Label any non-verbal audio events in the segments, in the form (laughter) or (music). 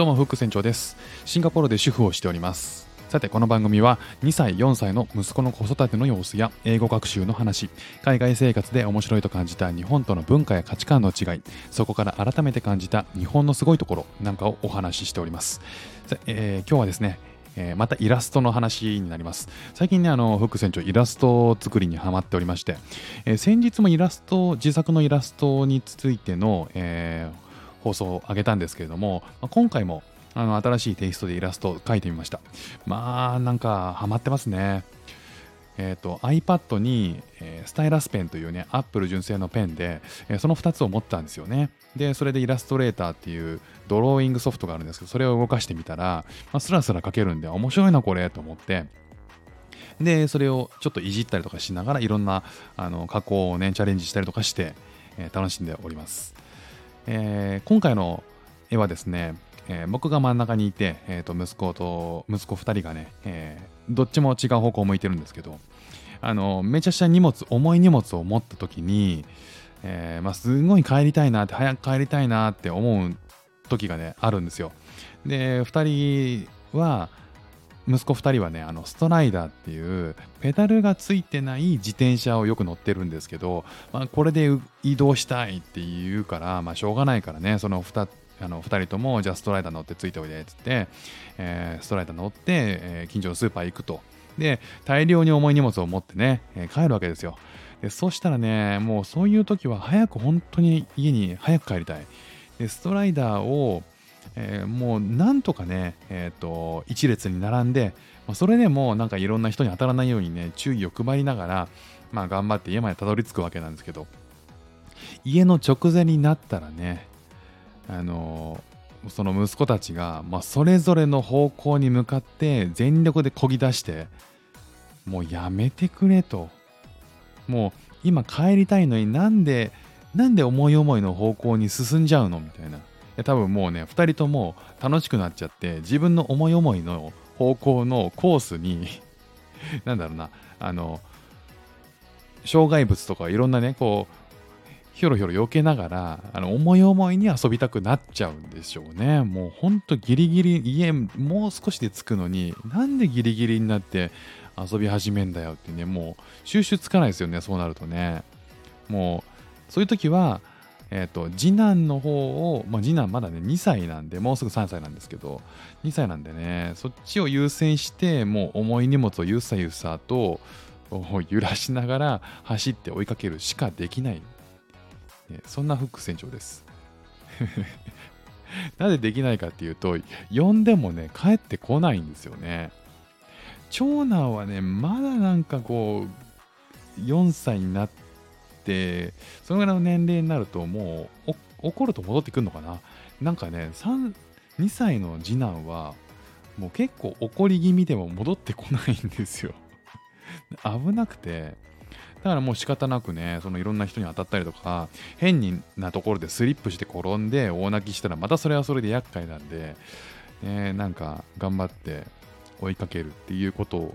どうもフック船長です。シンガポールで主婦をしております。さてこの番組は2歳4歳の息子の子育ての様子や英語学習の話海外生活で面白いと感じた日本との文化や価値観の違いそこから改めて感じた日本のすごいところなんかをお話ししております、えー、今日はですねえー、またイラストの話になります。最近ね、あの、フック船長、イラスト作りにハマっておりまして、えー、先日もイラスト、自作のイラストについての、えー、放送を上げたんですけれども、まあ、今回もあの新しいテイストでイラストを描いてみました。まあ、なんかハマってますね。えーと、iPad に、えー、スタイラスペンというね、Apple 純正のペンで、えー、その2つを持ったんですよね。で、それでイラストレーターっていうドローイングソフトがあるんですけど、それを動かしてみたら、まあ、スラスラ描けるんで、面白いな、これ、と思って、で、それをちょっといじったりとかしながら、いろんなあの加工をね、チャレンジしたりとかして、えー、楽しんでおります。えー、今回の絵はですね、えー、僕が真ん中にいて、えー、と息子と息子2人がね、えー、どっちも違う方向を向いてるんですけどあのめちゃくちゃ荷物重い荷物を持った時に、えーまあ、すごい帰りたいなって早く帰りたいなって思う時がねあるんですよ。で2人は息子2人はねあのストライダーっていうペダルがついてない自転車をよく乗ってるんですけど、まあ、これで移動したいって言うから、まあ、しょうがないからねその 2, あの2人ともじゃあストライダー乗ってついておいでっつって、えー、ストライダー乗って、えー、近所のスーパー行くと。で大量に重い荷物を持ってね、えー、帰るわけですよ。でそしたらねもうそういう時は早く本当に家に早く帰りたい。でストライダーを、えー、もうなんとかね、えーと、一列に並んでまそれでもなんかいろんな人に当たらないようにね注意を配りながら、まあ、頑張って家までたどり着くわけなんですけど家の直前になったらねあのその息子たちが、まあ、それぞれの方向に向かって全力でこぎ出してもうやめてくれと。もう今帰りたいのになんでなんで思い思いの方向に進んじゃうのみたいな。いや多分もうね2人とも楽しくなっちゃって自分の思い思いの方向のコースに (laughs) なんだろうなあの障害物とかいろんなねこうひょろひょろ避けながら、あの思い思いに遊びたくなっちゃうんでしょうね。もうほんとギリギリ、家もう少しで着くのに、なんでギリギリになって遊び始めんだよってね、もう収集つかないですよね、そうなるとね。もう、そういう時は、え、ー、と、次男の方を、まあ、次男まだね、2歳なんで、もうすぐ3歳なんですけど、2歳なんでね、そっちを優先して、もう重い荷物をゆさゆさと揺らしながら走って追いかけるしかできないそんなフック船長です。(laughs) なぜできないかっていうと、呼んでもね、帰ってこないんですよね。長男はね、まだなんかこう、4歳になって、そのぐらいの年齢になると、もう怒ると戻ってくるのかな？なんかね、2歳の次男は、もう結構怒り気味でも戻ってこないんですよ。(laughs) 危なくて、だからもう仕方なくね、そのいろんな人に当たったりとか、変なところでスリップして転んで大泣きしたら、またそれはそれで厄介なんで、ね、なんか頑張って追いかけるっていうことを、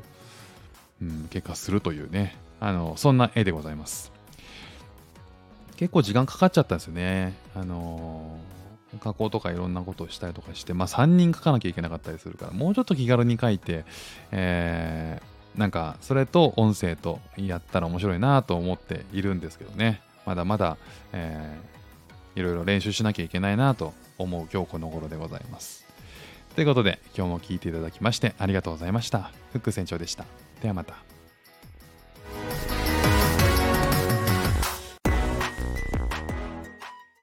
うん、結果するというね、あの、そんな絵でございます。結構時間かかっちゃったんですよね。あのー、加工とかいろんなことをしたりとかして、まあ3人書かなきゃいけなかったりするから、もうちょっと気軽に書いて、えーなんかそれと音声とやったら面白いなと思っているんですけどね。まだまだ、えー、いろいろ練習しなきゃいけないなと思う今日この頃でございます。ということで今日も聴いていただきましてありがとうございました。フック船長でした。ではまた。